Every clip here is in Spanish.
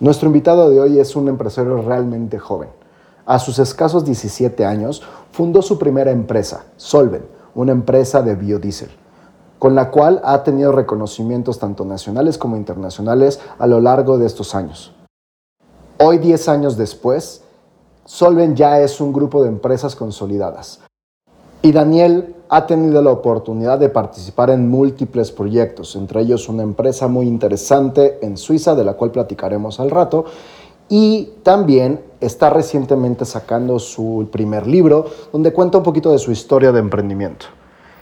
Nuestro invitado de hoy es un empresario realmente joven. A sus escasos 17 años fundó su primera empresa, Solven, una empresa de biodiesel, con la cual ha tenido reconocimientos tanto nacionales como internacionales a lo largo de estos años. Hoy, 10 años después, Solven ya es un grupo de empresas consolidadas. Y Daniel ha tenido la oportunidad de participar en múltiples proyectos, entre ellos una empresa muy interesante en Suiza, de la cual platicaremos al rato, y también está recientemente sacando su primer libro, donde cuenta un poquito de su historia de emprendimiento.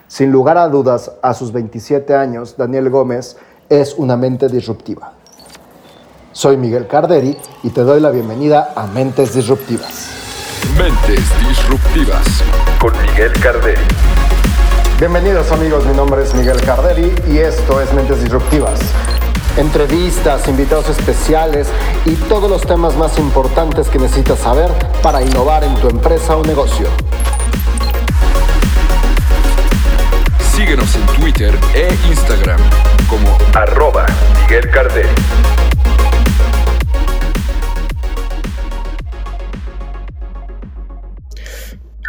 Sin lugar a dudas, a sus 27 años, Daniel Gómez es una mente disruptiva. Soy Miguel Carderi y te doy la bienvenida a Mentes Disruptivas. Mentes Disruptivas con Miguel Carderi. Bienvenidos amigos, mi nombre es Miguel Carderi y esto es Mentes Disruptivas. Entrevistas, invitados especiales y todos los temas más importantes que necesitas saber para innovar en tu empresa o negocio. Síguenos en Twitter e Instagram como arroba Miguel Carderi.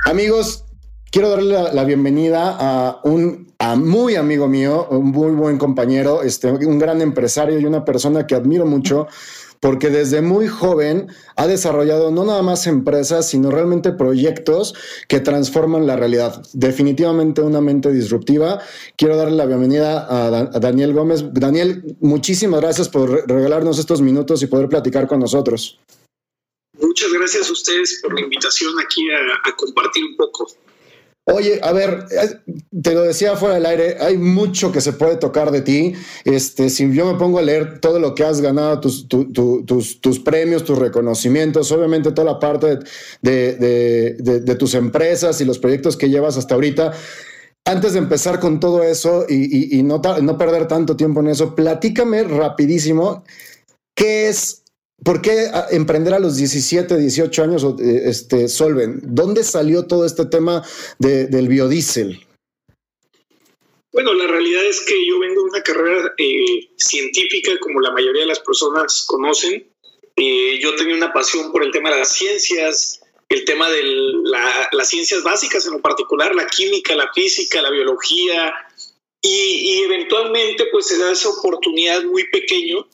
Amigos, Quiero darle la, bienvenida a un muy amigo mío, un muy buen compañero, este, un gran empresario y una persona que admiro mucho porque desde muy joven ha desarrollado no nada más empresas, sino realmente proyectos que transforman la realidad. Definitivamente una mente disruptiva. Quiero darle la bienvenida a, Daniel Gómez. Daniel, muchísimas gracias por regalarnos estos minutos y poder platicar con nosotros. Muchas gracias a ustedes por la invitación aquí a compartir un poco. Oye, a ver, te lo decía fuera del aire, hay mucho que se puede tocar de ti. Este, si yo me pongo a leer todo lo que has ganado, tus, tus, premios, tus reconocimientos, obviamente toda la parte de, tus empresas y los proyectos que llevas hasta ahorita. Antes de empezar con todo eso y, y no, no perder tanto tiempo en eso, platícame rapidísimo qué es ¿Por qué ah, emprender a los 17, 18 años eh, este, Solven? ¿Dónde salió todo este tema del biodiesel? Bueno, la realidad es que yo vengo de una carrera eh, científica, como la mayoría de las personas conocen. Eh, yo tenía una pasión por el tema de las ciencias, el tema de las ciencias básicas en lo particular, la química, la física, la biología, y, y eventualmente pues se da esa oportunidad muy pequeño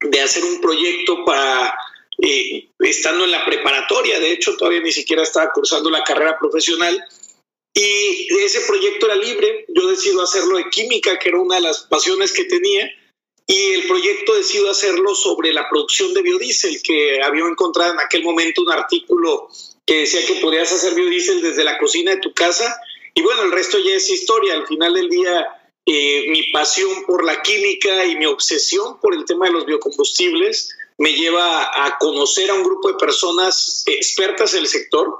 de hacer un proyecto para, eh, estando en la preparatoria, de hecho todavía ni siquiera estaba cursando la carrera profesional, y ese proyecto era libre, yo decido hacerlo de química, que era una de las pasiones que tenía, y el proyecto decido hacerlo sobre la producción de biodiesel, que había encontrado en aquel momento un artículo que decía que podías hacer biodiesel desde la cocina de tu casa, y bueno, el resto ya es historia, al final del día eh, mi pasión por la química y mi obsesión por el tema de los biocombustibles me lleva a conocer a un grupo de personas expertas en el sector,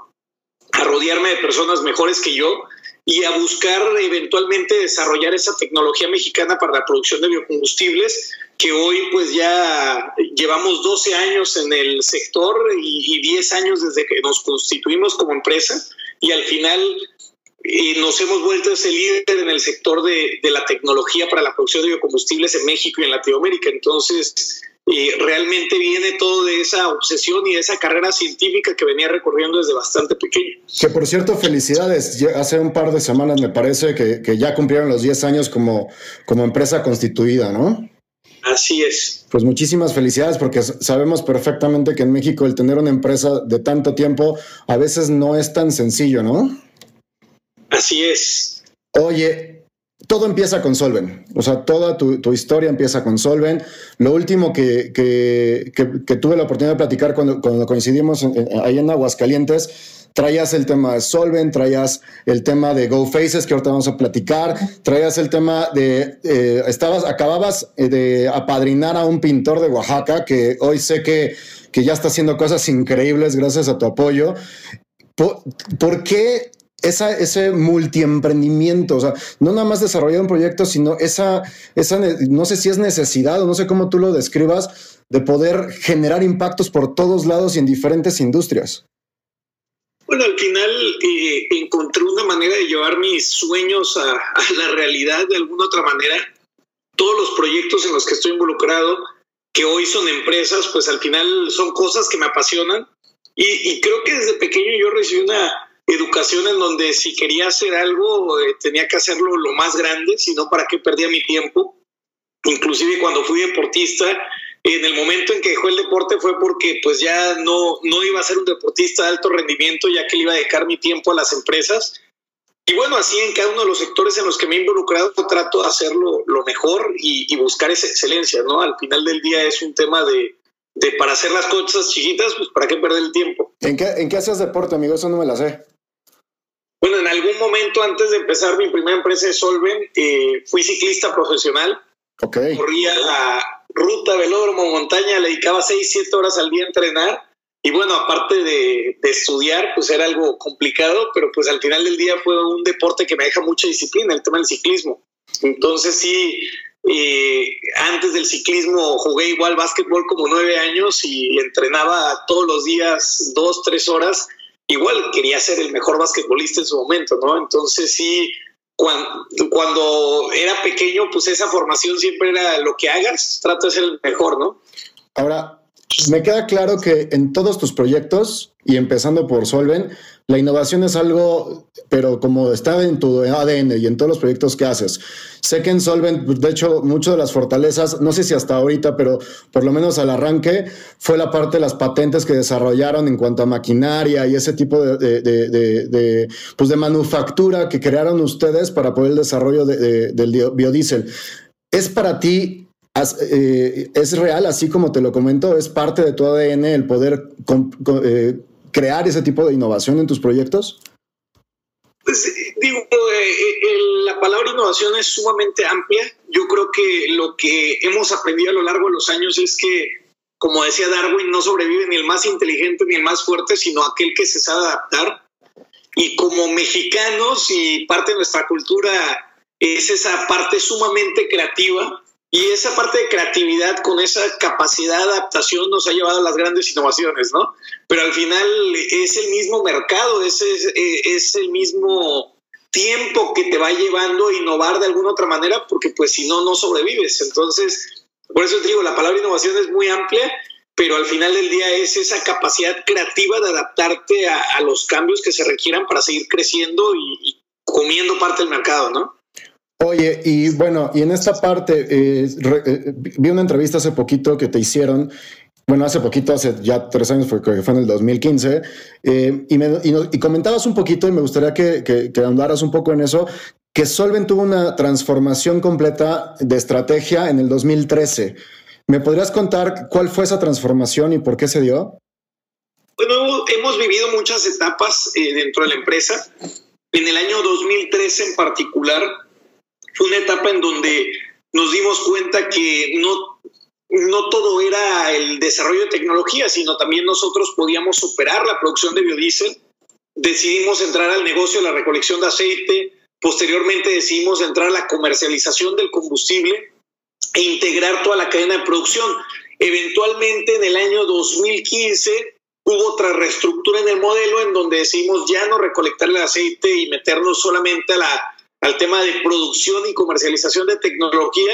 a rodearme de personas mejores que yo y a buscar eventualmente desarrollar esa tecnología mexicana para la producción de biocombustibles que hoy pues ya llevamos 12 años en el sector y, y 10 años desde que nos constituimos como empresa y al final y nos hemos vuelto ese líder en el sector de, la tecnología para la producción de biocombustibles en México y en Latinoamérica. Entonces, realmente viene todo de esa obsesión y de esa carrera científica que venía recorriendo desde bastante pequeño. Que por cierto, felicidades. Hace un par de semanas me parece que, ya cumplieron los 10 años como, como empresa constituida, ¿no? Así es. Pues muchísimas felicidades porque sabemos perfectamente que en México el tener una empresa de tanto tiempo a veces no es tan sencillo, ¿no? Así es. Oye, todo empieza con Solven. O sea, toda tu, historia empieza con Solven. Lo último que, tuve la oportunidad de platicar cuando, coincidimos ahí en Aguascalientes, traías el tema de Solven, traías el tema de Go Faces, que ahorita vamos a platicar, traías el tema de, eh, estabas, acababas eh, de apadrinar a un pintor de Oaxaca, que hoy sé que, que ya está haciendo cosas increíbles gracias a tu apoyo. ¿Por qué esa, ese multiemprendimiento, o sea, no nada más desarrollar un proyecto, sino esa, esa, no sé si es necesidad o no sé cómo tú lo describas, de poder generar impactos por todos lados y en diferentes industrias. Bueno, al final eh, encontré una manera de llevar mis sueños a, a la realidad de alguna otra manera. Todos los proyectos en los que estoy involucrado que hoy son empresas, pues al final son cosas que me apasionan. Y, creo que desde pequeño yo recibí una educación en donde si quería hacer algo eh, tenía que hacerlo lo más grande, si no, ¿para qué perdía mi tiempo? Inclusive cuando fui deportista, en el momento en que dejó el deporte fue porque pues ya no, no iba a ser un deportista de alto rendimiento, ya que le iba a dejar mi tiempo a las empresas. Y bueno, así en cada uno de los sectores en los que me he involucrado trato de hacerlo lo mejor y, buscar esa excelencia, ¿no? Al final del día es un tema de, de, para hacer las cosas chiquitas, pues para qué perder el tiempo. ¿En qué, en qué haces deporte, amigo? Eso no me la sé. Bueno, en algún momento antes de empezar mi primera empresa de Solven, eh, fui ciclista profesional. Okay. Corría la ruta, velódromo, montaña, le dedicaba 6, 7 horas al día a entrenar. Y bueno, aparte de, estudiar, pues era algo complicado, pero pues al final del día fue un deporte que me deja mucha disciplina, el tema del ciclismo. Entonces sí, eh, antes del ciclismo jugué igual básquetbol como nueve años y entrenaba todos los días dos, tres horas. Igual quería ser el mejor basquetbolista en su momento, ¿no? Entonces sí, cuando, era pequeño, pues esa formación siempre era lo que hagas, trato de ser el mejor, ¿no? Ahora, me queda claro que en todos tus proyectos, y empezando por Solven, la innovación es algo, pero como está en tu ADN y en todos los proyectos que haces. Sé que en Solvent, de hecho, muchas de las fortalezas, no sé si hasta ahorita, pero por lo menos al arranque, fue la parte de las patentes que desarrollaron en cuanto a maquinaria y ese tipo de, de, pues de manufactura que crearon ustedes para poder el desarrollo del biodiesel. ¿Es para ti eh, ¿Es real, así como te lo comento? ¿Es parte de tu ADN el poder eh, crear ese tipo de innovación en tus proyectos? Pues, digo, eh, la palabra innovación es sumamente amplia. Yo creo que lo que hemos aprendido a lo largo de los años es que, como decía Darwin, no sobrevive ni el más inteligente ni el más fuerte, sino aquel que se sabe adaptar. Y como mexicanos y parte de nuestra cultura es esa parte sumamente creativa y esa parte de creatividad con esa capacidad de adaptación nos ha llevado a las grandes innovaciones, ¿no? Pero al final es el mismo mercado, es, es, el mismo tiempo que te va llevando a innovar de alguna otra manera, porque pues si no, no sobrevives. Entonces, por eso te digo, la palabra innovación es muy amplia, pero al final del día es esa capacidad creativa de adaptarte a, los cambios que se requieran para seguir creciendo y, y comiendo parte del mercado, ¿no? Oye, y bueno, y en esta parte, eh, eh, vi una entrevista hace poquito que te hicieron, bueno, hace poquito, hace ya tres años, fue, fue en el 2015, eh, y, me, y, comentabas un poquito, y me gustaría que, que, andaras un poco en eso, que Solven tuvo una transformación completa de estrategia en el 2013. ¿Me podrías contar cuál fue esa transformación y por qué se dio? Bueno, hemos vivido muchas etapas dentro de la empresa. En el año 2013 en particular, fue una etapa en donde nos dimos cuenta que no, no todo era el desarrollo de tecnología, sino también nosotros podíamos superar la producción de biodiesel. Decidimos entrar al negocio de la recolección de aceite, posteriormente decidimos entrar a la comercialización del combustible e integrar toda la cadena de producción. Eventualmente en el año 2015 hubo otra reestructura en el modelo en donde decidimos ya no recolectar el aceite y meternos solamente a la al tema de producción y comercialización de tecnología.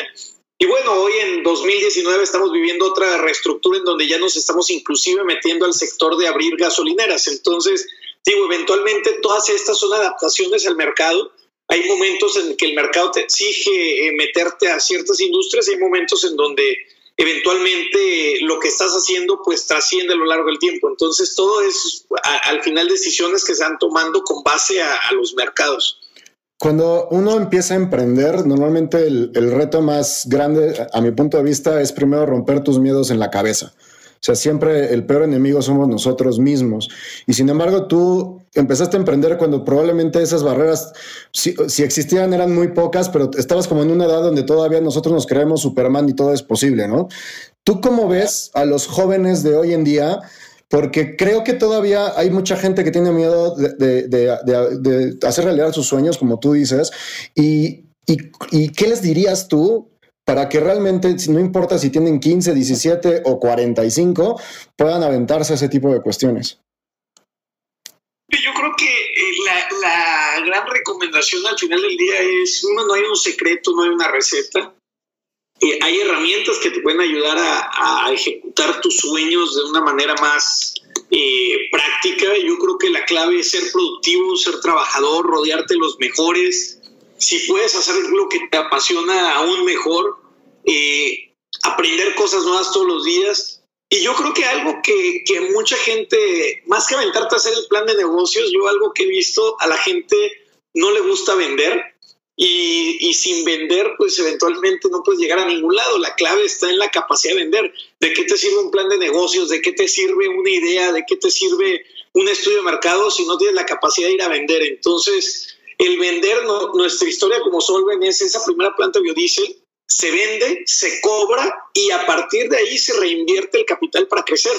Y bueno, hoy en 2019 estamos viviendo otra reestructura en donde ya nos estamos inclusive metiendo al sector de abrir gasolineras. Entonces, digo, eventualmente todas estas son adaptaciones al mercado. Hay momentos en que el mercado te exige eh, meterte a ciertas industrias, hay momentos en donde eventualmente lo que estás haciendo pues trasciende a lo largo del tiempo. Entonces todo es al final decisiones que se van tomando con base a los mercados. Cuando uno empieza a emprender, normalmente el, reto más grande, a mi punto de vista, es primero romper tus miedos en la cabeza. O sea, siempre el peor enemigo somos nosotros mismos. Y sin embargo, tú empezaste a emprender cuando probablemente esas barreras, si, si, existían, eran muy pocas, pero estabas como en una edad donde todavía nosotros nos creemos Superman y todo es posible, ¿no? ¿Tú cómo ves a los jóvenes de hoy en día porque creo que todavía hay mucha gente que tiene miedo de, hacer realidad sus sueños, como tú dices. Y, qué les dirías tú para que realmente, no importa si tienen 15, 17 o 45, puedan aventarse a ese tipo de cuestiones? Yo creo que eh, la, gran recomendación al final del día es, no hay un secreto, no hay una receta. Eh, hay herramientas que te pueden ayudar a, ejecutar tus sueños de una manera más eh, práctica. Yo creo que la clave es ser productivo, ser trabajador, rodearte de los mejores. Si puedes hacer lo que te apasiona aún mejor, eh, aprender cosas nuevas todos los días. Y yo creo que algo que, que mucha gente, más que aventarte a hacer el plan de negocios, yo algo que he visto a la gente no le gusta vender y, sin vender, pues eventualmente no puedes llegar a ningún lado. La clave está en la capacidad de vender. ¿De qué te sirve un plan de negocios? ¿De qué te sirve una idea? ¿De qué te sirve un estudio de mercado si no tienes la capacidad de ir a vender? Entonces, el vender, nuestra historia como Solven es esa primera planta biodiesel, se vende, se cobra y a partir de ahí se reinvierte el capital para crecer.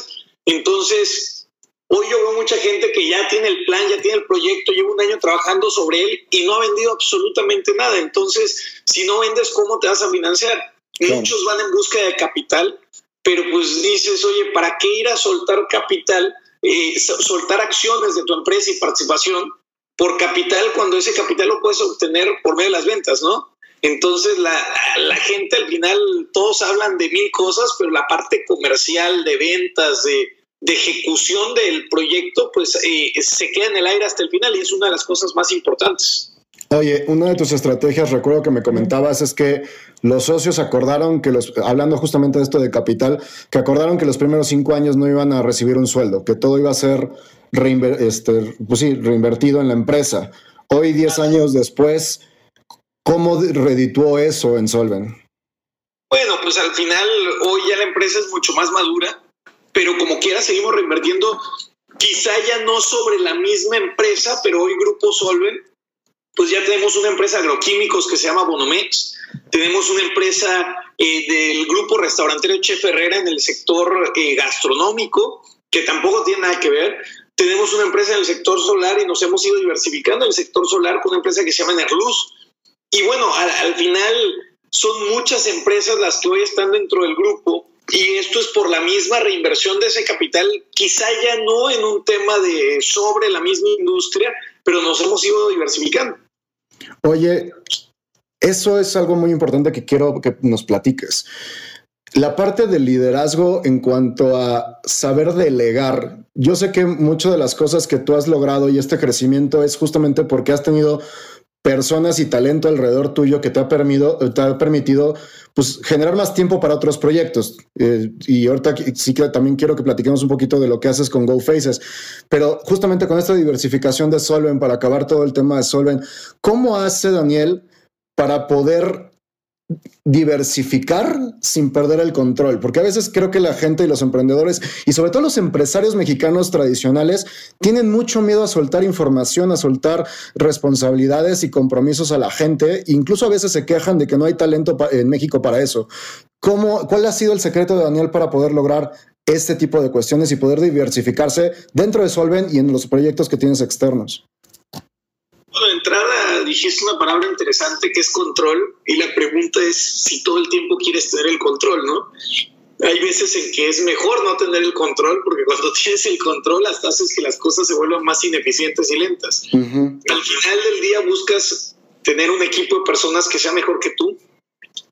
Entonces, Hoy yo veo mucha gente que ya tiene el plan, ya tiene el proyecto, lleva un año trabajando sobre él y no ha vendido absolutamente nada. Entonces, si no vendes, ¿cómo te vas a financiar? Muchos van en busca de capital, pero pues dices, oye, ¿para qué ir a soltar capital, eh, soltar acciones de tu empresa y participación por capital cuando ese capital lo puedes obtener por medio de las ventas, ¿no? Entonces la, la, gente al final, todos hablan de mil cosas, pero la parte comercial, de ventas, de, de ejecución del proyecto, pues eh, se queda en el aire hasta el final y es una de las cosas más importantes. Oye, una de tus estrategias, recuerdo que me comentabas, es que los socios acordaron que los, hablando justamente de esto de capital, que acordaron que los primeros cinco años no iban a recibir un sueldo, que todo iba a ser este, pues sí, reinvertido en la empresa. Hoy, diez años después, ¿cómo redituó eso en Solven? Bueno, pues al final hoy ya la empresa es mucho más madura pero como quiera seguimos reinvirtiendo, quizá ya no sobre la misma empresa, pero hoy Grupo Solven, pues ya tenemos una empresa agroquímicos que se llama Bonomex, tenemos una empresa eh, del grupo restaurantero Chef Herrera en el sector eh, gastronómico, que tampoco tiene nada que ver. Tenemos una empresa en el sector solar y nos hemos ido diversificando en el sector solar con una empresa que se llama Nerluz. Y bueno, al final son muchas empresas las que hoy están dentro del grupo y esto es por la misma reinversión de ese capital, quizá ya no en un tema de sobre la misma industria, pero nos hemos ido diversificando. Oye, eso es algo muy importante que quiero que nos platiques. La parte del liderazgo en cuanto a saber delegar. Yo sé que muchas de las cosas que tú has logrado y este crecimiento es justamente porque has tenido personas y talento alrededor tuyo que te ha permitido, te ha permitido pues, generar más tiempo para otros proyectos. Eh, y ahorita sí que también quiero que platiquemos un poquito de lo que haces con GoFaces. Pero justamente con esta diversificación de Solven, para acabar todo el tema de Solven, ¿cómo hace Daniel para poder diversificar sin perder el control, porque a veces creo que la gente y los emprendedores y sobre todo los empresarios mexicanos tradicionales tienen mucho miedo a soltar información, a soltar responsabilidades y compromisos a la gente, incluso a veces se quejan de que no hay talento en México para eso. ¿Cómo, ¿Cuál ha sido el secreto de Daniel para poder lograr este tipo de cuestiones y poder diversificarse dentro de Solven y en los proyectos que tienes externos? De entrada dijiste una palabra interesante que es control y la pregunta es si todo el tiempo quieres tener el control, ¿no? Hay veces en que es mejor no tener el control porque cuando tienes el control hasta haces que las cosas se vuelvan más ineficientes y lentas. Al final del día buscas tener un equipo de personas que sea mejor que tú,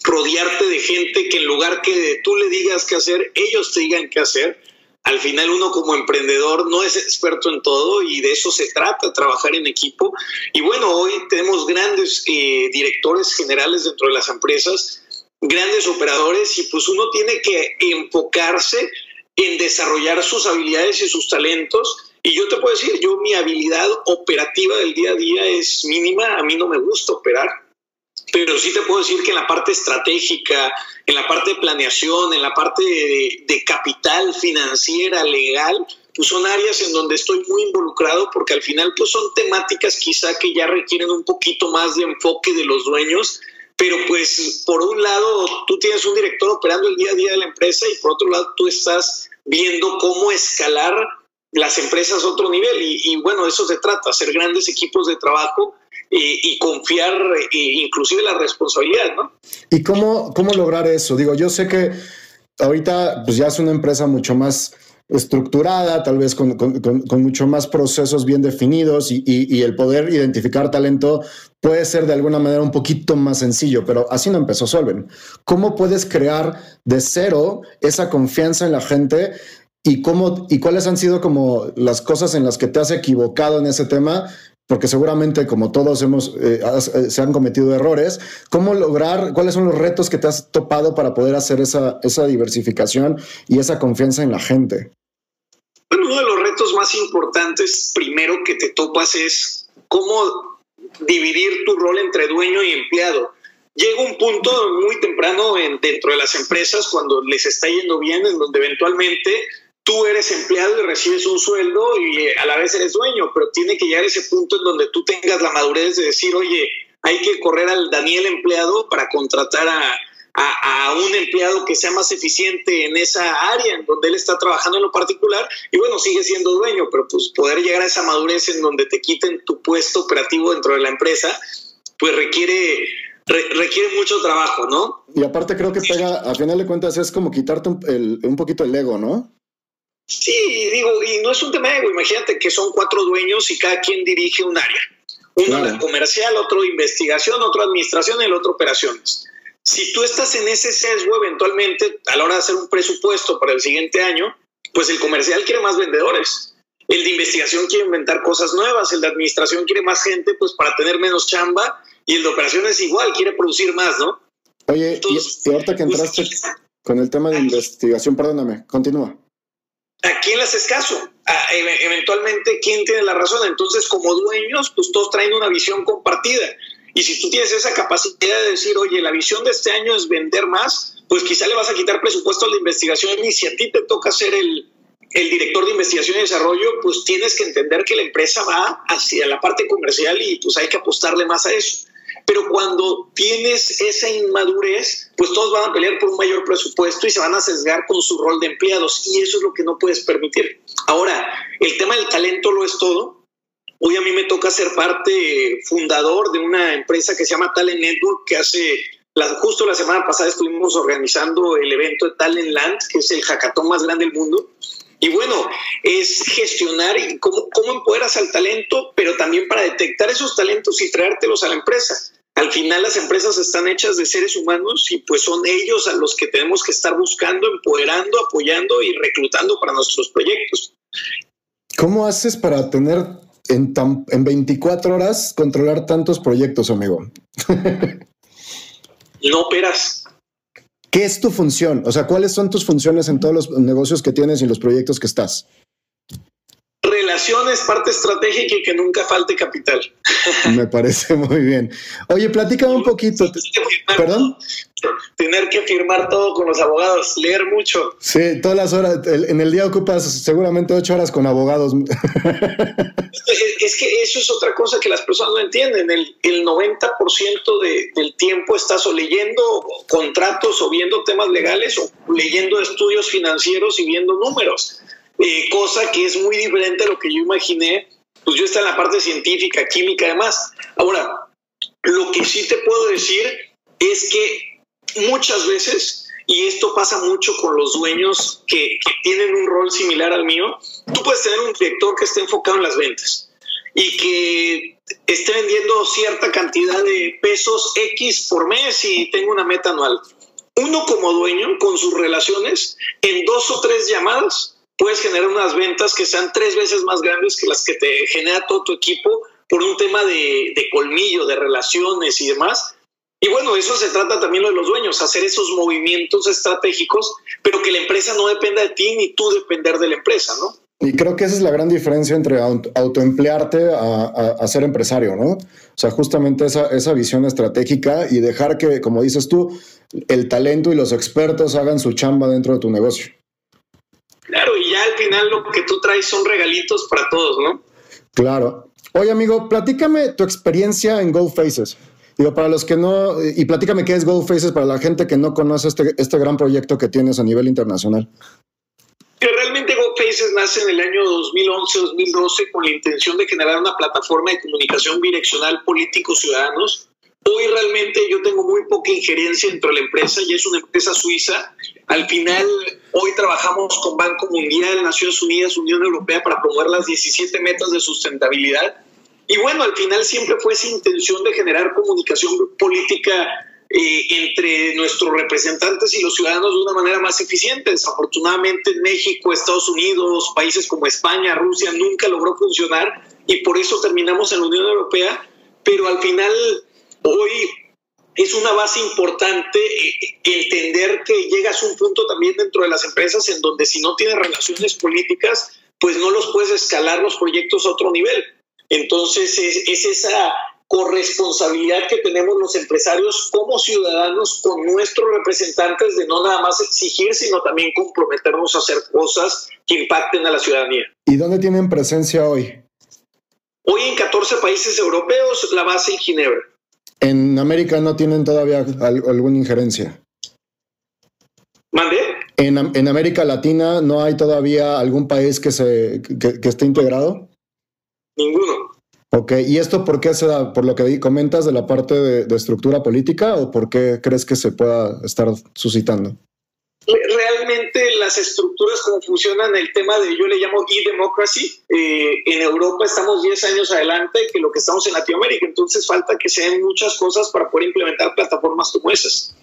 rodearte de gente que en lugar que tú le digas qué hacer, ellos te digan qué hacer al final uno como emprendedor no es experto en todo y de eso se trata, trabajar en equipo. Y bueno, hoy tenemos grandes eh, directores generales dentro de las empresas, grandes operadores y pues uno tiene que enfocarse en desarrollar sus habilidades y sus talentos. Y yo te puedo decir, yo mi habilidad operativa del día a día es mínima, a mí no me gusta operar, pero sí te puedo decir que en la parte estratégica, en la parte de planeación, en la parte de, capital financiera, legal, pues son áreas en donde estoy muy involucrado porque al final pues son temáticas quizá que ya requieren un poquito más de enfoque de los dueños, pero pues por un lado tú tienes un director operando el día a día de la empresa y por otro lado tú estás viendo cómo escalar las empresas a otro nivel. Y, y bueno, eso se trata, hacer grandes equipos de trabajo y, confiar e inclusive la responsabilidad, ¿no? ¿Y cómo, cómo lograr eso? Digo, yo sé que ahorita pues ya es una empresa mucho más estructurada, tal vez con, con, mucho más procesos bien definidos y, y, el poder identificar talento puede ser de alguna manera un poquito más sencillo, pero así no empezó Solven. ¿Cómo puedes crear de cero esa confianza en la gente y cómo y cuáles han sido como las cosas en las que te has equivocado en ese tema porque seguramente como todos hemos, eh, eh, se han cometido errores, ¿cómo lograr, cuáles son los retos que te has topado para poder hacer esa, esa diversificación y esa confianza en la gente? Bueno, uno de los retos más importantes primero que te topas es cómo dividir tu rol entre dueño y empleado. Llega un punto muy temprano en, dentro de las empresas cuando les está yendo bien, en donde eventualmente tú eres empleado y recibes un sueldo y eh, a la vez eres dueño, pero tiene que llegar ese punto en donde tú tengas la madurez de decir, oye, hay que correr al Daniel empleado para contratar a, a, un empleado que sea más eficiente en esa área en donde él está trabajando en lo particular y bueno, sigue siendo dueño, pero pues poder llegar a esa madurez en donde te quiten tu puesto operativo dentro de la empresa, pues requiere requiere mucho trabajo, ¿no? Y aparte creo que pega, a final de cuentas es como quitarte un, un poquito el ego, ¿no? Sí, digo, y no es un tema de ego, imagínate que son cuatro dueños y cada quien dirige un área. Uno comercial, otro investigación, otro administración y el otro operaciones. Si tú estás en ese sesgo, eventualmente, a la hora de hacer un presupuesto para el siguiente año, pues el comercial quiere más vendedores. El de investigación quiere inventar cosas nuevas, el de administración quiere más gente, pues para tener menos chamba, y el de operaciones igual, quiere producir más, ¿no? Oye, y, ahorita que pues, entraste con el tema de investigación, perdóname, continúa. ¿A quién le haces caso? eventualmente, ¿quién tiene la razón? Entonces, como dueños, pues todos traen una visión compartida. Y si tú tienes esa capacidad de decir, oye, la visión de este año es vender más, pues quizá le vas a quitar presupuesto a la investigación y si a ti te toca ser el, el director de investigación y desarrollo, pues tienes que entender que la empresa va hacia la parte comercial y pues hay que apostarle más a eso. Pero cuando tienes esa inmadurez, pues todos van a pelear por un mayor presupuesto y se van a sesgar con su rol de empleados y eso es lo que no puedes permitir. Ahora, el tema del talento lo es todo. Hoy a mí me toca ser parte fundador de una empresa que se llama Talent Network, que hace, justo la semana pasada estuvimos organizando el evento de Talent Land, que es el hackathon más grande del mundo. Y bueno, es gestionar y cómo, cómo empoderas al talento, pero también para detectar esos talentos y traértelos a la empresa. Al final las empresas están hechas de seres humanos y pues son ellos a los que tenemos que estar buscando, empoderando, apoyando y reclutando para nuestros proyectos. ¿Cómo haces para tener en, en 24 horas controlar tantos proyectos, amigo? no operas. ¿Qué es tu función? O sea, ¿cuáles son tus funciones en todos los negocios que tienes y los proyectos que estás? Relaciones, parte estratégica y que nunca falte capital. Me parece muy bien. Oye, platícame un poquito. ¿Perdón? Tener que firmar todo con los abogados, leer mucho. Sí, todas las horas. En el día ocupas seguramente ocho horas con abogados. Es que eso es otra cosa que las personas no entienden. El, el 90% de, del tiempo estás o leyendo contratos o viendo temas legales o leyendo estudios financieros y viendo números. Eh, cosa que es muy diferente a lo que yo imaginé. Pues yo estoy en la parte científica, química, además. Ahora, lo que sí te puedo decir es que muchas veces, y esto pasa mucho con los dueños que, que tienen un rol similar al mío, tú puedes tener un director que esté enfocado en las ventas y que esté vendiendo cierta cantidad de pesos X por mes y tenga una meta anual. Uno como dueño, con sus relaciones, en dos o tres llamadas, puedes generar unas ventas que sean tres veces más grandes que las que te genera todo tu equipo por un tema de, de colmillo, de relaciones y demás. Y bueno, eso se trata también de los dueños, hacer esos movimientos estratégicos, pero que la empresa no dependa de ti ni tú depender de la empresa, ¿no? Y creo que esa es la gran diferencia entre autoemplearte a, ser empresario, ¿no? O sea, justamente esa, esa visión estratégica y dejar que, como dices tú, el talento y los expertos hagan su chamba dentro de tu negocio. Claro, y ya al final lo que tú traes son regalitos para todos, ¿no? Claro. Oye, amigo, platícame tu experiencia en Gold Faces. Digo, para los que no, y platícame qué es Gold Faces para la gente que no conoce este, este gran proyecto que tienes a nivel internacional realmente GoFaces nace en el año 2011-2012 con la intención de generar una plataforma de comunicación bidireccional políticos-ciudadanos Hoy realmente yo tengo muy poca injerencia dentro de la empresa, y es una empresa suiza. Al final, hoy trabajamos con Banco Mundial, Naciones Unidas, Unión Europea para promover las 17 metas de sustentabilidad. Y bueno, al final siempre fue esa intención de generar comunicación política eh, entre nuestros representantes y los ciudadanos de una manera más eficiente. Desafortunadamente en México, Estados Unidos, países como España, Rusia, nunca logró funcionar y por eso terminamos en la Unión Europea, pero al final hoy es una base importante eh, entender que llegas a un punto también dentro de las empresas en donde si no tienes relaciones políticas, pues no los puedes escalar los proyectos a otro nivel. Entonces es, es esa corresponsabilidad que tenemos los empresarios como ciudadanos con nuestros representantes de no nada más exigir, sino también comprometernos a hacer cosas que impacten a la ciudadanía. ¿Y dónde tienen presencia hoy? Hoy en 14 países europeos, la base en Ginebra. ¿En América no tienen todavía alguna injerencia? ¿Mande? ¿En, ¿En, América Latina no hay todavía algún país que, se, que, esté integrado? Ninguno. Ok, ¿y esto por qué se da? ¿Por lo que comentas de la parte de, de estructura política o por qué crees que se pueda estar suscitando? realmente las estructuras como funcionan el tema de yo le llamo e-democracy eh, en Europa estamos 10 años adelante que lo que estamos en Latinoamérica entonces falta que se den muchas cosas para poder implementar plataformas como esas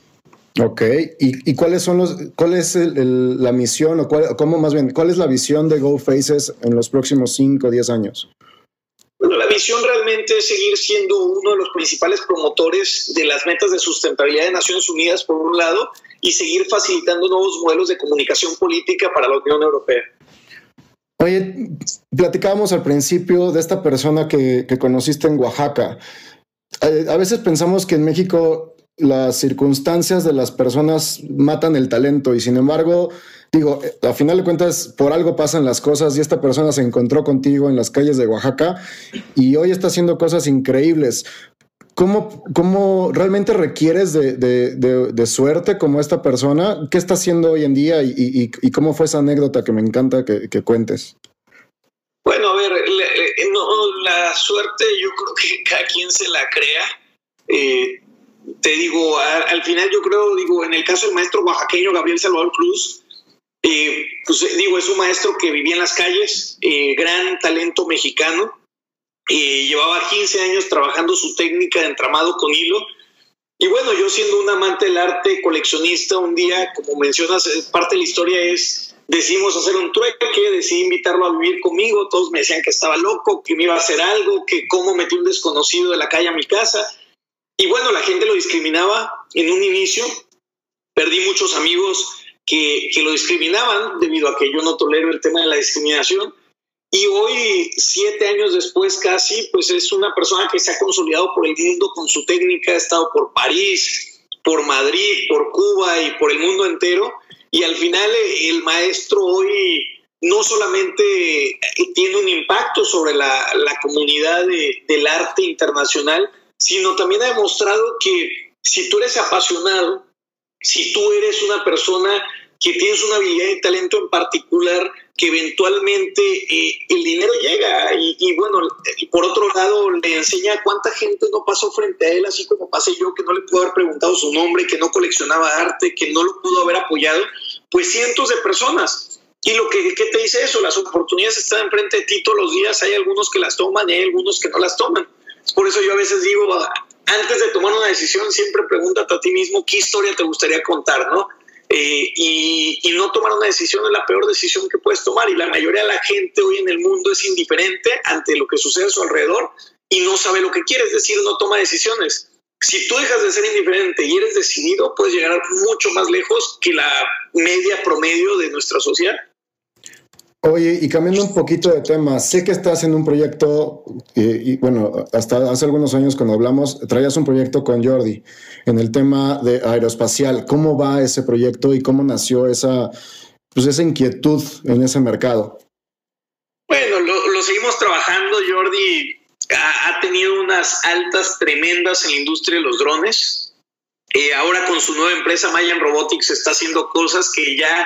Ok, ¿y, y cuáles son los, cuál es la misión o cuál, cómo más bien, cuál es la visión de Go Faces en los próximos 5 o 10 años? Bueno, la visión realmente es seguir siendo uno de los principales promotores de las metas de sustentabilidad de Naciones Unidas, por un lado, y seguir facilitando nuevos modelos de comunicación política para la Unión Europea. Oye, platicábamos al principio de esta persona que, conociste en Oaxaca. Eh, a veces pensamos que en México las circunstancias de las personas matan el talento y sin embargo digo, a final de cuentas, por algo pasan las cosas y esta persona se encontró contigo en las calles de Oaxaca y hoy está haciendo cosas increíbles. ¿Cómo, cómo realmente requieres de, de, suerte como esta persona? ¿Qué está haciendo hoy en día y, y, cómo fue esa anécdota que me encanta que, cuentes? Bueno, a ver, no, la suerte yo creo que cada quien se la crea. Eh, te digo, al final yo creo, digo, en el caso del maestro oaxaqueño Gabriel Salvador Cruz, eh, pues eh, digo, es un maestro que vivía en las calles, eh, gran talento mexicano, llevaba 15 años trabajando su técnica de entramado con hilo. Y bueno, yo siendo un amante del arte, coleccionista, un día, como mencionas, parte de la historia es, decidimos hacer un trueque, decidí invitarlo a vivir conmigo, todos me decían que estaba loco, que me iba a hacer algo, que cómo metí un desconocido de la calle a mi casa. Y bueno, la gente lo discriminaba en un inicio, perdí muchos amigos que, lo discriminaban debido a que yo no tolero el tema de la discriminación. Y hoy, siete años después casi, pues es una persona que se ha consolidado por el mundo con su técnica, ha estado por París, por Madrid, por Cuba y por el mundo entero. Y al final el maestro hoy no solamente tiene un impacto sobre la, la comunidad del arte internacional, sino también ha demostrado que si tú eres apasionado, si tú eres una persona que tienes una habilidad y talento en particular que eventualmente eh, el dinero llega y, bueno, y por otro lado le enseña cuánta gente no pasó frente a él, así como pasé yo, que no le pudo haber preguntado su nombre, que no coleccionaba arte, que no lo pudo haber apoyado, pues cientos de personas. Y lo que, ¿qué te dice eso? Las oportunidades están enfrente de ti todos los días, hay algunos que las toman y hay algunos que no las toman. Por eso yo a veces digo, antes de tomar una decisión, siempre pregúntate a ti mismo qué historia te gustaría contar, ¿no? Eh, y, no tomar una decisión es la peor decisión que puedes tomar y la mayoría de la gente hoy en el mundo es indiferente ante lo que sucede a su alrededor y no sabe lo que quiere, es decir, no toma decisiones. Si tú dejas de ser indiferente y eres decidido, puedes llegar mucho más lejos que la media promedio de nuestra sociedad. Oye, y cambiando un poquito de tema, sé que estás en un proyecto, eh, y bueno, hasta hace algunos años cuando hablamos, traías un proyecto con Jordi en el tema de aeroespacial. ¿Cómo va ese proyecto y cómo nació esa, pues esa inquietud en ese mercado? Bueno, lo, seguimos trabajando. Jordi ha, tenido unas altas tremendas en la industria de los drones. Eh, ahora con su nueva empresa Mayan Robotics está haciendo cosas que ya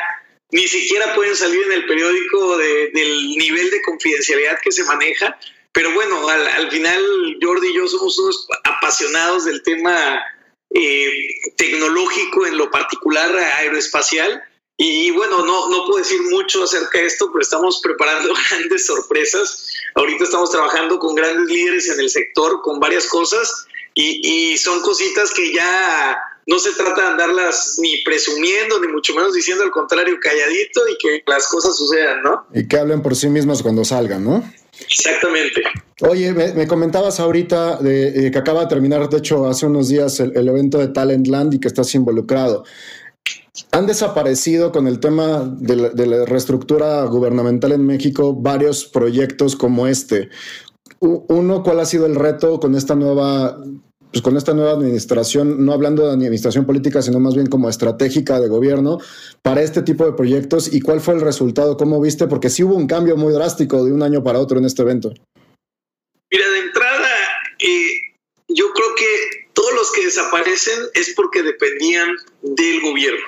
ni siquiera pueden salir en el periódico del nivel de confidencialidad que se maneja, pero bueno, al, final Jordi y yo somos unos apasionados del tema eh, tecnológico, en lo particular aeroespacial. Y bueno, no, no puedo decir mucho acerca de esto, pero estamos preparando grandes sorpresas. Ahorita estamos trabajando con grandes líderes en el sector, con varias cosas, y, y son cositas que ya no se trata de andarlas ni presumiendo, ni mucho menos diciendo al contrario, calladito y que las cosas sucedan, ¿no? Y que hablen por sí mismas cuando salgan, ¿no? Exactamente. Oye, me, comentabas ahorita de, eh, que acaba de terminar, de hecho, hace unos días el, evento de Talentland y que estás involucrado. Han desaparecido con el tema de la, de la reestructura gubernamental en México varios proyectos como este. Uno, ¿cuál ha sido el reto con esta nueva pues con esta nueva administración, no hablando de administración política, sino más bien como estratégica de gobierno para este tipo de proyectos y cuál fue el resultado, cómo viste, porque sí hubo un cambio muy drástico de un año para otro en este evento. Mira, de entrada, eh, yo creo que todos los que desaparecen es porque dependían del gobierno.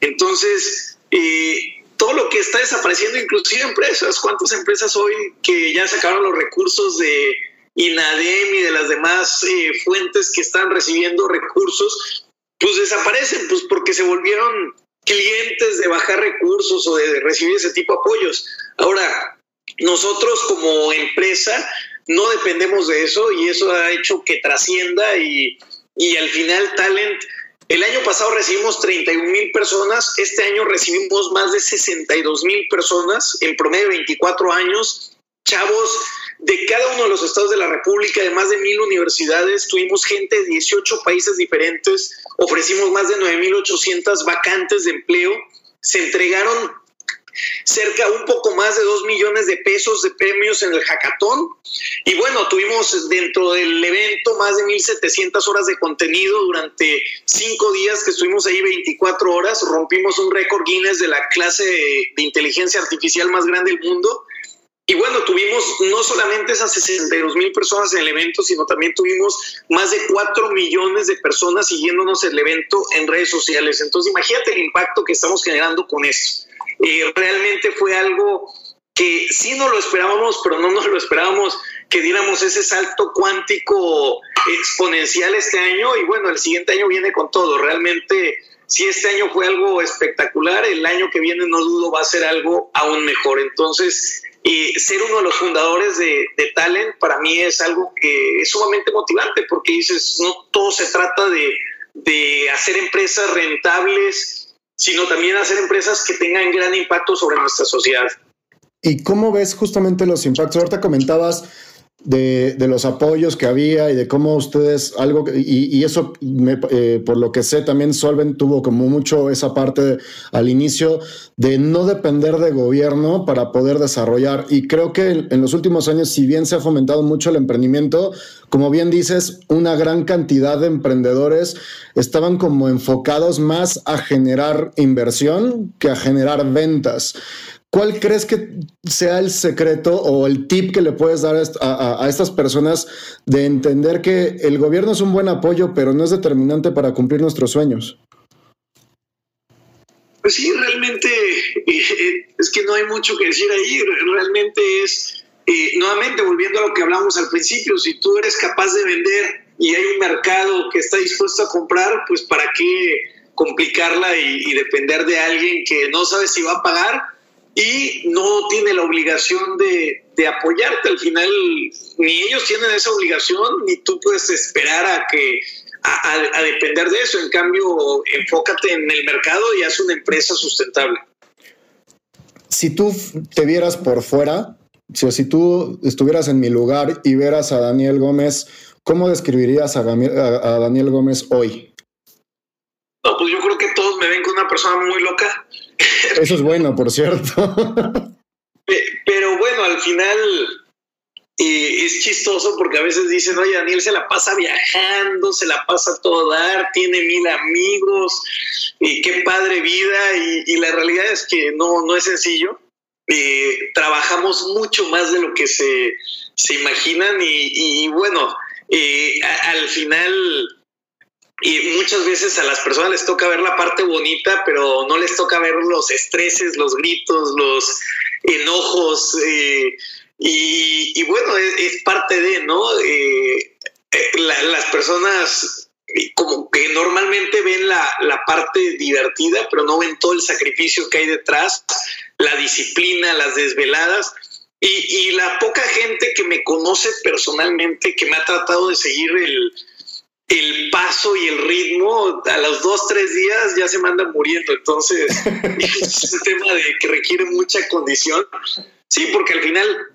Entonces, eh, todo lo que está desapareciendo, inclusive empresas, ¿cuántas empresas hoy que ya sacaron los recursos de INADEM y de las demás eh, fuentes que están recibiendo recursos, pues desaparecen, pues porque se volvieron clientes de bajar recursos o de recibir ese tipo de apoyos. Ahora, nosotros como empresa no dependemos de eso y eso ha hecho que trascienda y, y al final Talent, el año pasado recibimos 31 mil personas, este año recibimos más de 62 mil personas, en promedio 24 años, chavos de cada uno de los estados de la República, de más de mil universidades, tuvimos gente de 18 países diferentes, ofrecimos más de 9.800 vacantes de empleo, se entregaron cerca un poco más de 2 millones de pesos de premios en el hackathon y bueno, tuvimos dentro del evento más de 1.700 horas de contenido durante cinco días que estuvimos ahí 24 horas, rompimos un récord Guinness de la clase de inteligencia artificial más grande del mundo y bueno, tuvimos no solamente esas 62 mil personas en el evento, sino también tuvimos más de 4 millones de personas siguiéndonos el evento en redes sociales. Entonces, imagínate el impacto que estamos generando con esto. Eh, realmente fue algo que sí no lo esperábamos, pero no nos lo esperábamos que diéramos ese salto cuántico exponencial este año. Y bueno, el siguiente año viene con todo. Realmente, si este año fue algo espectacular, el año que viene no dudo va a ser algo aún mejor. Entonces, y ser uno de los fundadores de, Talent para mí es algo que es sumamente motivante porque dices, no todo se trata de, de hacer empresas rentables, sino también hacer empresas que tengan gran impacto sobre nuestra sociedad. ¿Y cómo ves justamente los impactos? Ahorita comentabas de, los apoyos que había y de cómo ustedes algo y, eso eh, por lo que sé también Solven tuvo como mucho esa parte al inicio de no depender de gobierno para poder desarrollar. Y creo que en los últimos años si bien se ha fomentado mucho el emprendimiento como bien dices una gran cantidad de emprendedores estaban como enfocados más a generar inversión que a generar ventas ¿Cuál crees que sea el secreto o el tip que le puedes dar a, estas personas de entender que el gobierno es un buen apoyo, pero no es determinante para cumplir nuestros sueños? Pues sí, realmente eh, es que no hay mucho que decir ahí. Realmente es, eh, nuevamente, volviendo a lo que hablamos al principio, si tú eres capaz de vender y hay un mercado que está dispuesto a comprar, pues para qué complicarla y, y depender de alguien que no sabe si va a pagar y no tiene la obligación de, apoyarte. Al final, ni ellos tienen esa obligación, ni tú puedes esperar a que a, depender de eso. En cambio, enfócate en el mercado y haz una empresa sustentable. Si tú te vieras por fuera, si, si tú estuvieras en mi lugar y vieras a Daniel Gómez, ¿cómo describirías a, a Daniel Gómez hoy? No, pues yo creo que todos me ven como una persona muy loca eso es bueno, por cierto. Pero bueno, al final es chistoso porque a veces dicen, oye, Daniel se la pasa viajando, se la pasa todo dar, tiene mil amigos, y qué padre vida, y, la realidad es que no, no es sencillo. Trabajamos mucho más de lo que se, se imaginan y, bueno, al final y muchas veces a las personas les toca ver la parte bonita, pero no les toca ver los estreses, los gritos, los enojos. Eh, Y, bueno, es, parte de, ¿no? Eh, eh, las personas como que normalmente ven la, la, parte divertida, pero no ven todo el sacrificio que hay detrás, la disciplina, las desveladas. Y, y la poca gente que me conoce personalmente, que me ha tratado de seguir el, el paso y el ritmo, a los dos, tres días ya se manda muriendo. Entonces, es un tema de que requiere mucha condición. Sí, porque al final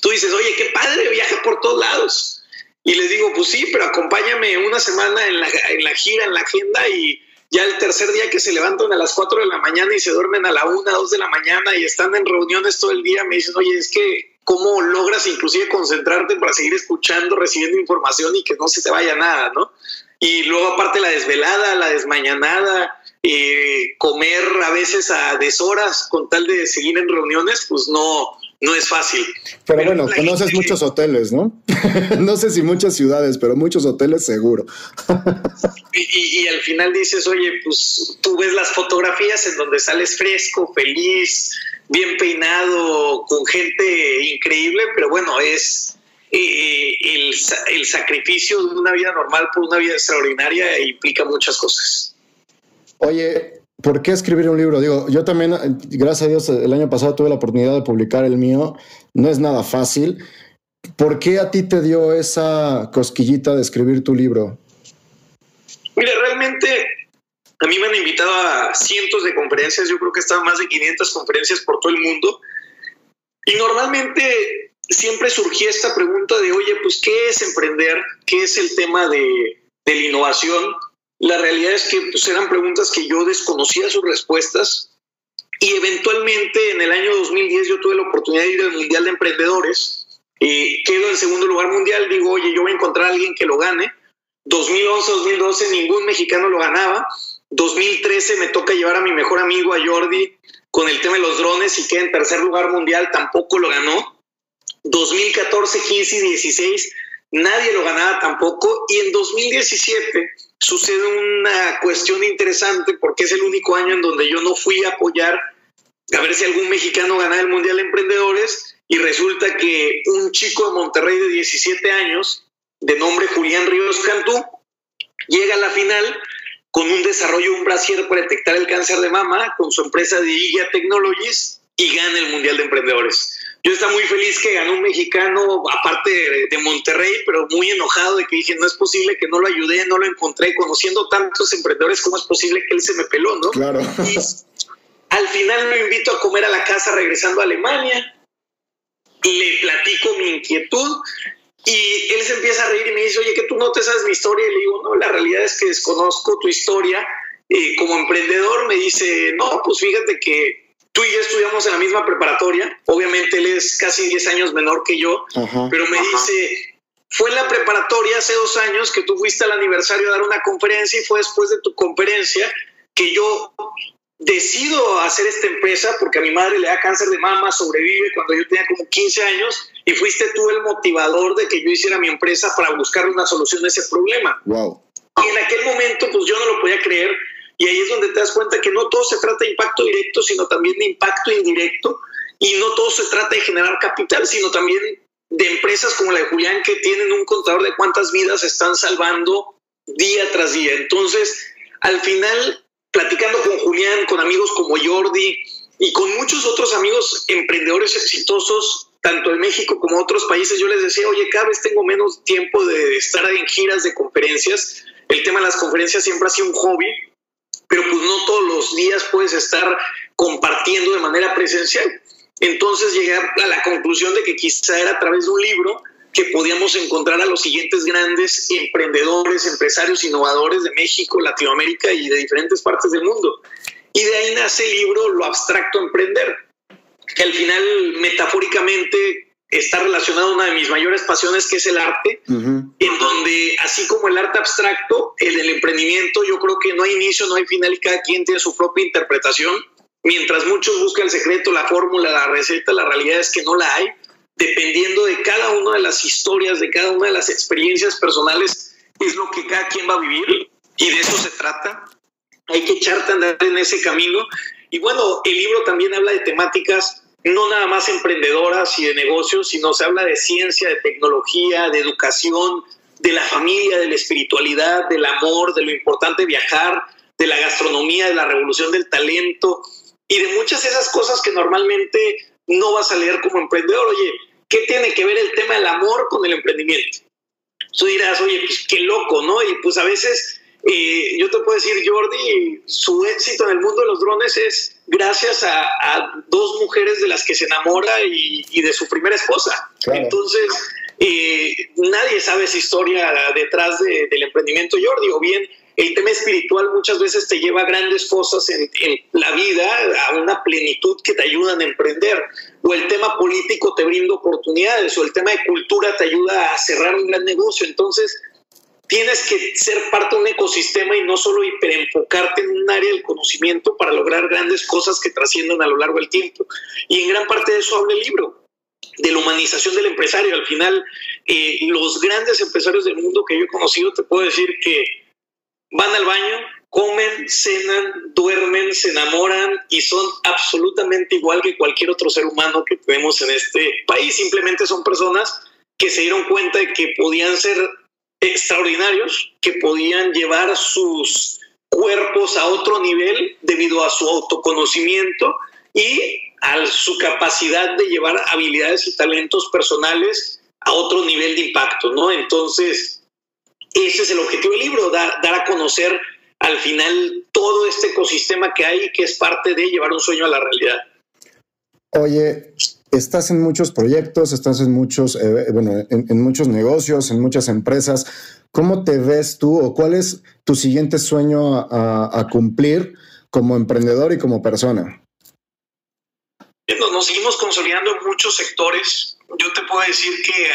tú dices, oye, qué padre, viaja por todos lados. Y les digo, pues sí, pero acompáñame una semana en la, en la gira, en la agenda y ya el tercer día que se levantan a las 4 de la mañana y se duermen a la 1, 2 de la mañana y están en reuniones todo el día, me dicen, oye, es que cómo logras inclusive concentrarte para seguir escuchando, recibiendo información y que no se te vaya nada, ¿no? Y luego aparte la desvelada, la desmañanada, eh, comer a veces a deshoras con tal de seguir en reuniones, pues no, no es fácil. Pero, bueno, conoces muchos hoteles, ¿no? no sé si muchas ciudades, pero muchos hoteles seguro. y, y, al final dices, oye, pues tú ves las fotografías en donde sales fresco, feliz, bien peinado, con gente increíble, pero bueno, es eh, el, el sacrificio de una vida normal por una vida extraordinaria e implica muchas cosas. Oye, ¿por qué escribir un libro? Digo, yo también, gracias a Dios, el año pasado tuve la oportunidad de publicar el mío. No es nada fácil. ¿Por qué a ti te dio esa cosquillita de escribir tu libro? Mira, realmente a mí me han invitado a cientos de conferencias, yo creo que están más de 500 conferencias por todo el mundo. Y normalmente siempre surgía esta pregunta de, oye, pues, ¿qué es emprender? ¿Qué es el tema de, de la innovación? La realidad es que pues, eran preguntas que yo desconocía sus respuestas y eventualmente en el año 2010 yo tuve la oportunidad de ir al Mundial de Emprendedores. y quedo en segundo lugar mundial, digo, oye, yo voy a encontrar a alguien que lo gane. 2011-2012 ningún mexicano lo ganaba. 2013 me toca llevar a mi mejor amigo, a Jordi, con el tema de los drones y queda en tercer lugar mundial, tampoco lo ganó. 2014, 15 y 16 nadie lo ganaba tampoco. Y en 2017 sucede una cuestión interesante porque es el único año en donde yo no fui a apoyar a ver si algún mexicano ganaba el Mundial de Emprendedores y resulta que un chico de Monterrey de 17 años, de nombre Julián Ríos Cantú, llega a la final con un desarrollo de un brasier para detectar el cáncer de mama con su empresa de IGA Technologies y gana el Mundial de Emprendedores. Yo estaba muy feliz que ganó un mexicano, aparte de, Monterrey, pero muy enojado de que dije, no es posible que no lo ayudé, no lo encontré, conociendo tantos emprendedores, ¿cómo es posible que él se me peló, no? Claro. Y al final lo invito a comer a la casa regresando a Alemania, le platico mi inquietud y él se empieza a reír y me dice, oye, que tú no te sabes mi historia. Y le digo, no, la realidad es que desconozco tu historia. Eh, como emprendedor me dice, no, pues fíjate que tú y yo estudiamos en la misma preparatoria, obviamente él es casi 10 años menor que yo, pero me dice, fue en la preparatoria hace dos años que tú fuiste al aniversario a dar una conferencia y fue después de tu conferencia que yo decido hacer esta empresa porque a mi madre le da cáncer de mama, sobrevive cuando yo tenía como 15 años y fuiste tú el motivador de que yo hiciera mi empresa para buscar una solución a ese problema. Wow. Y en aquel momento pues yo no lo podía creer y ahí es donde te das cuenta que no todo se trata de impacto directo, sino también de impacto indirecto. Y no todo se trata de generar capital, sino también de empresas como la de Julián que tienen un contador de cuántas vidas están salvando día tras día. Entonces, al final, platicando con Julián, con amigos como Jordi y con muchos otros amigos emprendedores exitosos, tanto en México como en otros países, yo les decía, oye, cada vez tengo menos tiempo de estar en giras de conferencias. El tema de las conferencias siempre ha sido un hobby pero pues no todos los días puedes estar compartiendo de manera presencial. Entonces llegué a la conclusión de que quizá era a través de un libro que podíamos encontrar a los siguientes grandes emprendedores, empresarios, innovadores de México, Latinoamérica y de diferentes partes del mundo. Y de ahí nace el libro Lo abstracto emprender, que al final metafóricamente está relacionado a una de mis mayores pasiones, que es el arte, en donde, así como el arte abstracto, el del emprendimiento, yo creo que no hay inicio, no hay final y cada quien tiene su propia interpretación. Mientras muchos buscan el secreto, la fórmula, la receta, la realidad es que no la hay. Dependiendo de cada una de las historias, de cada una de las experiencias personales, es lo que cada quien va a vivir y de eso se trata. Hay que echarte a andar en ese camino. Y bueno, el libro también habla de temáticas no nada más emprendedoras y de negocios, sino se habla de ciencia, de tecnología, de educación, de la familia, de la espiritualidad, del amor, de lo importante viajar, de la gastronomía, de la revolución del talento y de muchas de esas cosas que normalmente no vas a leer como emprendedor. Oye, ¿qué tiene que ver el tema del amor con el emprendimiento? Tú dirás, oye, pues qué loco, ¿no? Y pues a veces eh, yo te puedo decir, Jordi, su éxito en el mundo de los drones es gracias a, dos mujeres de las que se enamora y, de su primera esposa. Entonces, eh, nadie sabe esa historia detrás del emprendimiento Jordi, o bien el tema espiritual muchas veces te lleva a grandes cosas en, la vida, a una plenitud que te ayudan a emprender, o el tema político te brinda oportunidades, o el tema de cultura te ayuda a cerrar un gran negocio. Entonces, tienes que ser parte de un ecosistema y no solo hiperenfocarte en un área del conocimiento para lograr grandes cosas que trasciendan a lo largo del tiempo. Y en gran parte de eso habla el libro de la humanización del empresario. Al final, eh, los grandes empresarios del mundo que yo he conocido, te puedo decir que van al baño, comen, cenan, duermen, se enamoran y son absolutamente igual que cualquier otro ser humano que tenemos en este país. Simplemente son personas que se dieron cuenta de que podían ser extraordinarios, que podían llevar sus cuerpos a otro nivel debido a su autoconocimiento y a su capacidad de llevar habilidades y talentos personales a otro nivel de impacto, ¿no? Entonces, ese es el objetivo del libro, dar, dar a conocer al final todo este ecosistema que hay que es parte de llevar un sueño a la realidad. Oye, estás en muchos proyectos, estás en muchos, eh, bueno, en, muchos negocios, en muchas empresas. ¿Cómo te ves tú o cuál es tu siguiente sueño a, cumplir como emprendedor y como persona? Nos seguimos consolidando en muchos sectores. Yo te puedo decir que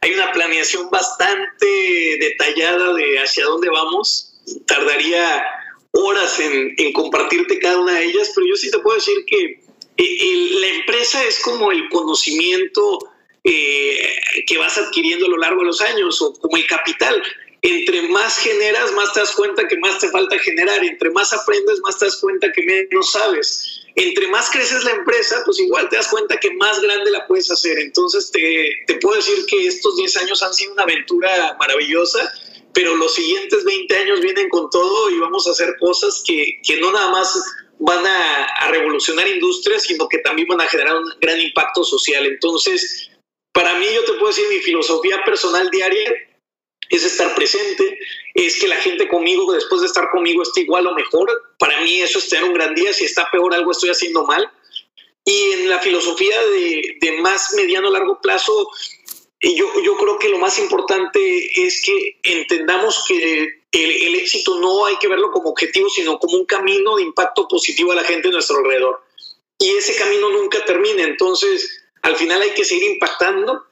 hay una planeación bastante detallada de hacia dónde vamos. Tardaría horas en, en compartirte cada una de ellas, pero yo sí te puedo decir que la empresa es como el conocimiento eh, que vas adquiriendo a lo largo de los años o como el capital. Entre más generas, más te das cuenta que más te falta generar. Entre más aprendes, más te das cuenta que menos sabes. Entre más creces la empresa, pues igual te das cuenta que más grande la puedes hacer. Entonces te, te puedo decir que estos 10 años han sido una aventura maravillosa, pero los siguientes 20 años vienen con todo y vamos a hacer cosas que, que no nada más van a, revolucionar industrias, sino que también van a generar un gran impacto social. Entonces, para mí, yo te puedo decir, mi filosofía personal diaria es estar presente, es que la gente conmigo, después de estar conmigo, esté igual o mejor. Para mí eso es tener un gran día, si está peor algo estoy haciendo mal. Y en la filosofía de, de más mediano largo plazo, yo, yo creo que lo más importante es que entendamos que el, éxito no hay que verlo como objetivo, sino como un camino de impacto positivo a la gente a nuestro alrededor. Y ese camino nunca termina, entonces al final hay que seguir impactando,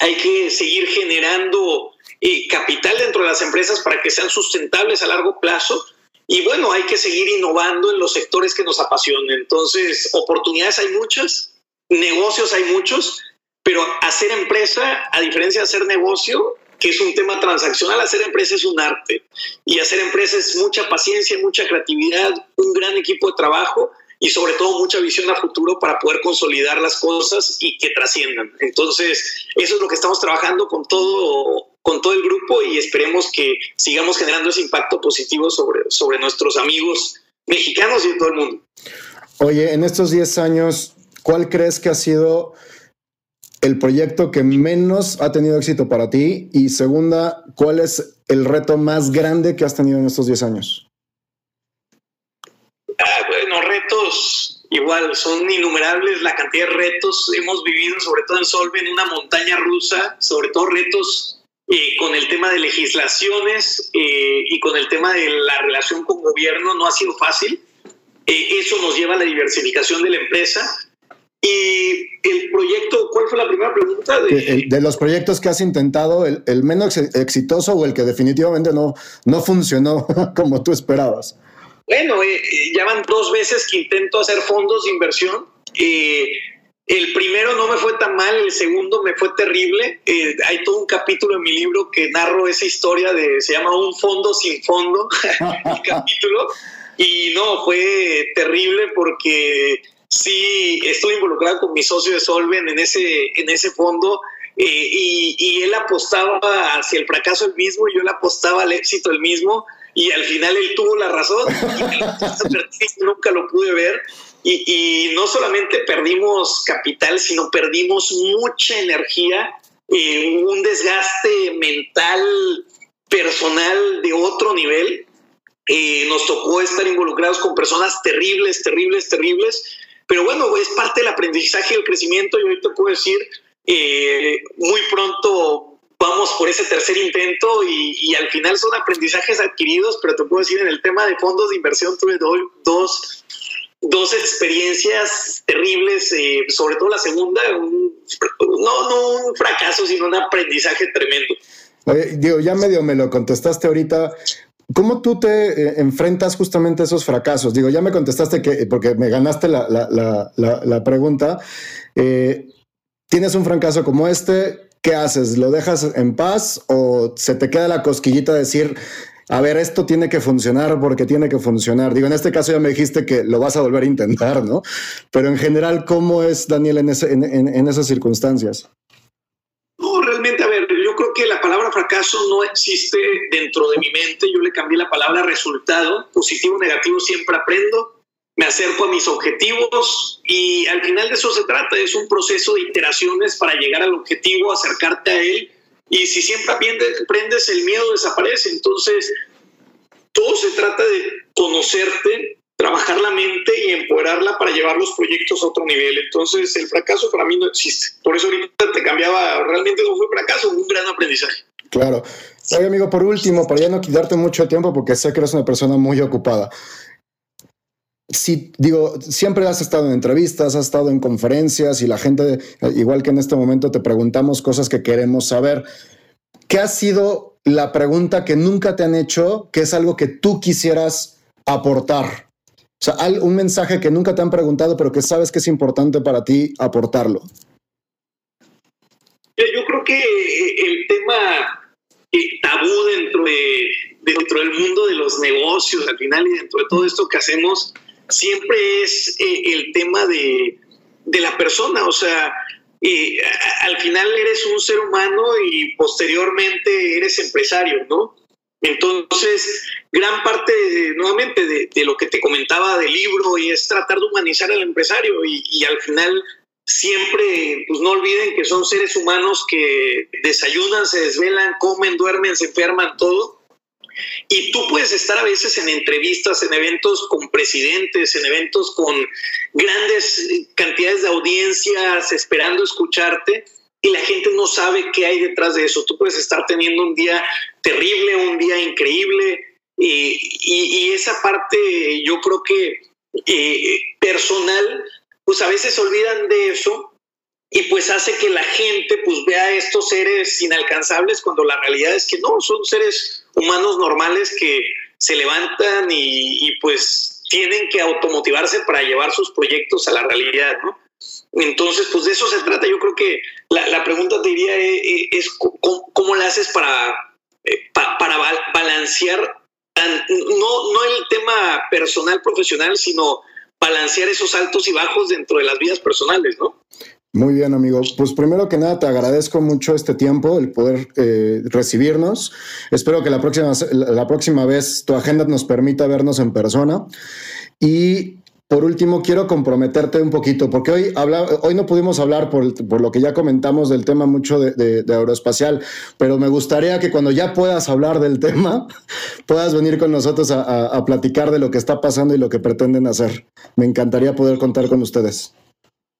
hay que seguir generando eh, capital dentro de las empresas para que sean sustentables a largo plazo. Y bueno, hay que seguir innovando en los sectores que nos apasionen. Entonces, oportunidades hay muchas, negocios hay muchos, pero hacer empresa, a diferencia de hacer negocio, que es un tema transaccional, hacer empresa es un arte. Y hacer empresa es mucha paciencia, mucha creatividad, un gran equipo de trabajo y sobre todo mucha visión a futuro para poder consolidar las cosas y que trasciendan. Entonces, eso es lo que estamos trabajando con todo, con todo el grupo y esperemos que sigamos generando ese impacto positivo sobre, sobre nuestros amigos mexicanos y de todo el mundo. Oye, en estos 10 años, ¿cuál crees que ha sido el proyecto que menos ha tenido éxito para ti? Y segunda, ¿cuál es el reto más grande que has tenido en estos 10 años? Ah, bueno, retos igual, son innumerables la cantidad de retos hemos vivido, sobre todo en Solve, en una montaña rusa, sobre todo retos eh, con el tema de legislaciones eh, y con el tema de la relación con gobierno, no ha sido fácil. Eh, eso nos lleva a la diversificación de la empresa, y el proyecto, ¿cuál fue la primera pregunta? De, los proyectos que has intentado, el, menos exitoso o el que definitivamente no, no funcionó como tú esperabas. Bueno, eh, eh, ya van dos veces que intento hacer fondos de inversión. Eh, el primero no me fue tan mal, el segundo me fue terrible. hay todo un capítulo en mi libro que narro esa historia de, se llama Un fondo sin fondo, el capítulo. Y no, fue terrible porque sí estuve involucrado con mi socio de Solven en ese, en ese fondo eh, y, él apostaba hacia el fracaso el mismo y yo le apostaba al éxito el mismo y al final él tuvo la razón nunca lo pude ver y, y, no solamente perdimos capital sino perdimos mucha energía eh, un desgaste mental personal de otro nivel. Eh, nos tocó estar involucrados con personas terribles, terribles, terribles, pero bueno, es parte del aprendizaje y el crecimiento y ahorita puedo decir, eh, muy pronto vamos por ese tercer intento y, al final son aprendizajes adquiridos, pero te puedo decir, en el tema de fondos de inversión tuve dos, dos experiencias terribles, eh, sobre todo la segunda, no, no un fracaso, sino un aprendizaje tremendo. digo, ya medio me lo contestaste ahorita, ¿Cómo tú te eh, enfrentas justamente a esos fracasos? Digo, ya me contestaste que, porque me ganaste la, la, la, la pregunta. Eh, Tienes un fracaso como este, ¿qué haces? ¿Lo dejas en paz o se te queda la cosquillita de decir, a ver, esto tiene que funcionar porque tiene que funcionar? Digo, en este caso ya me dijiste que lo vas a volver a intentar, ¿no? Pero en general, ¿cómo es Daniel en, ese, en, en esas circunstancias? No, realmente, a ver, yo creo que la palabra fracaso no existe dentro de mi mente. Yo le cambié la palabra resultado. Positivo, negativo, siempre aprendo. Me acerco a mis objetivos y al final de eso se trata. Es un proceso de iteraciones para llegar al objetivo, acercarte a él. Y si siempre aprendes, el miedo desaparece. Entonces, todo se trata de conocerte, trabajar la mente y empoderarla para llevar los proyectos a otro nivel. Entonces, el fracaso para mí no existe. Por eso ahorita te cambiaba, realmente no fue fracaso, un gran aprendizaje. Claro. Oye, amigo, por último, para ya no quitarte mucho tiempo, porque sé que eres una persona muy ocupada. Si, digo, siempre has estado en entrevistas, has estado en conferencias y la gente, igual que en este momento, te preguntamos cosas que queremos saber. ¿Qué ha sido la pregunta que nunca te han hecho, que es algo que tú quisieras aportar? O sea, un mensaje que nunca te han preguntado, pero que sabes que es importante para ti aportarlo. Yo creo que eh, el tema eh, tabú dentro, de, dentro del mundo de los negocios, al final, y dentro de todo esto que hacemos, siempre es eh, el tema de, de, la persona. O sea, al final eres un ser humano y posteriormente eres empresario, ¿no? Entonces, gran parte, nuevamente, de, lo que te comentaba del libro y es tratar de humanizar al empresario y, al final siempre, pues no olviden que son seres humanos que desayunan, se desvelan, comen, duermen, se enferman, todo. Y tú puedes estar a veces en entrevistas, en eventos con presidentes, en eventos con grandes cantidades de audiencias esperando escucharte y la gente no sabe qué hay detrás de eso. Tú puedes estar teniendo un día terrible, un día increíble, y, esa parte yo creo que eh, personal, pues a veces olvidan de eso y pues hace que la gente pues vea estos seres inalcanzables cuando la realidad es que no, son seres humanos normales que se levantan y, pues tienen que automotivarse para llevar sus proyectos a la realidad, ¿no? Entonces, pues de eso se trata. Yo creo que la, pregunta te diría eh, eh, es, ¿cómo, la haces para, para balancear no, no el tema personal, profesional, sino balancear esos altos y bajos dentro de las vidas personales, ¿no? Muy bien, amigo. Pues primero que nada, te agradezco mucho este tiempo, el poder eh, recibirnos. Espero que la próxima, la próxima vez tu agenda nos permita vernos en persona. Y por último, quiero comprometerte un poquito, porque hoy, habla, hoy no pudimos hablar por, por, lo que ya comentamos del tema mucho de, de, aeroespacial, pero me gustaría que cuando ya puedas hablar del tema, puedas venir con nosotros a, a, a platicar de lo que está pasando y lo que pretenden hacer. Me encantaría poder contar con ustedes.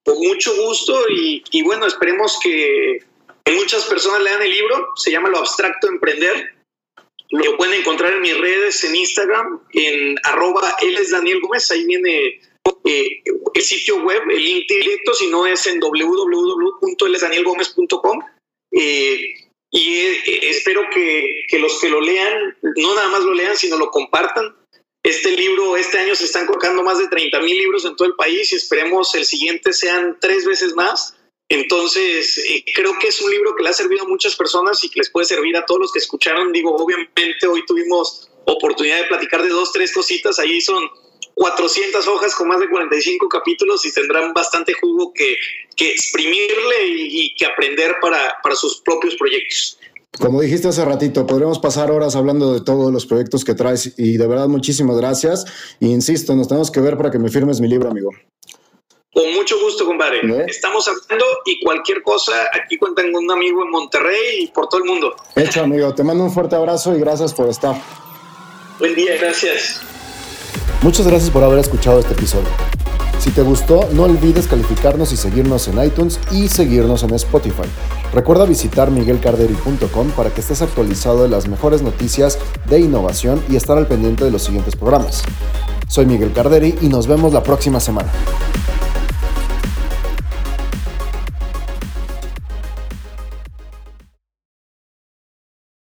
Con mucho gusto y, y bueno, esperemos que muchas personas lean el libro, se llama Lo Abstracto Emprender lo pueden encontrar en mis redes, en Instagram, en arroba él es Daniel Gómez, ahí viene eh, el sitio web, el link directo, si no es en www.elesdanielgomez.com. Eh, y eh, espero que, que, los que lo lean, no nada más lo lean, sino lo compartan. Este libro, este año se están colocando más de 30 mil libros en todo el país y esperemos el siguiente sean tres veces más. Entonces, eh, creo que es un libro que le ha servido a muchas personas y que les puede servir a todos los que escucharon. Digo, obviamente hoy tuvimos oportunidad de platicar de dos, tres cositas. Ahí son 400 hojas con más de 45 capítulos y tendrán bastante jugo que, que exprimirle y, que aprender para, para sus propios proyectos. Como dijiste hace ratito, podremos pasar horas hablando de todos los proyectos que traes y de verdad muchísimas gracias. E insisto, nos tenemos que ver para que me firmes mi libro, amigo. Con mucho gusto, compadre. ¿Eh? Estamos hablando y cualquier cosa, aquí cuentan con un amigo en Monterrey y por todo el mundo. Hecho, amigo. Te mando un fuerte abrazo y gracias por estar. Buen día, gracias. Muchas gracias por haber escuchado este episodio. Si te gustó, no olvides calificarnos y seguirnos en iTunes y seguirnos en Spotify. Recuerda visitar miguelcarderi.com para que estés actualizado de las mejores noticias de innovación y estar al pendiente de los siguientes programas. Soy Miguel Carderi y nos vemos la próxima semana.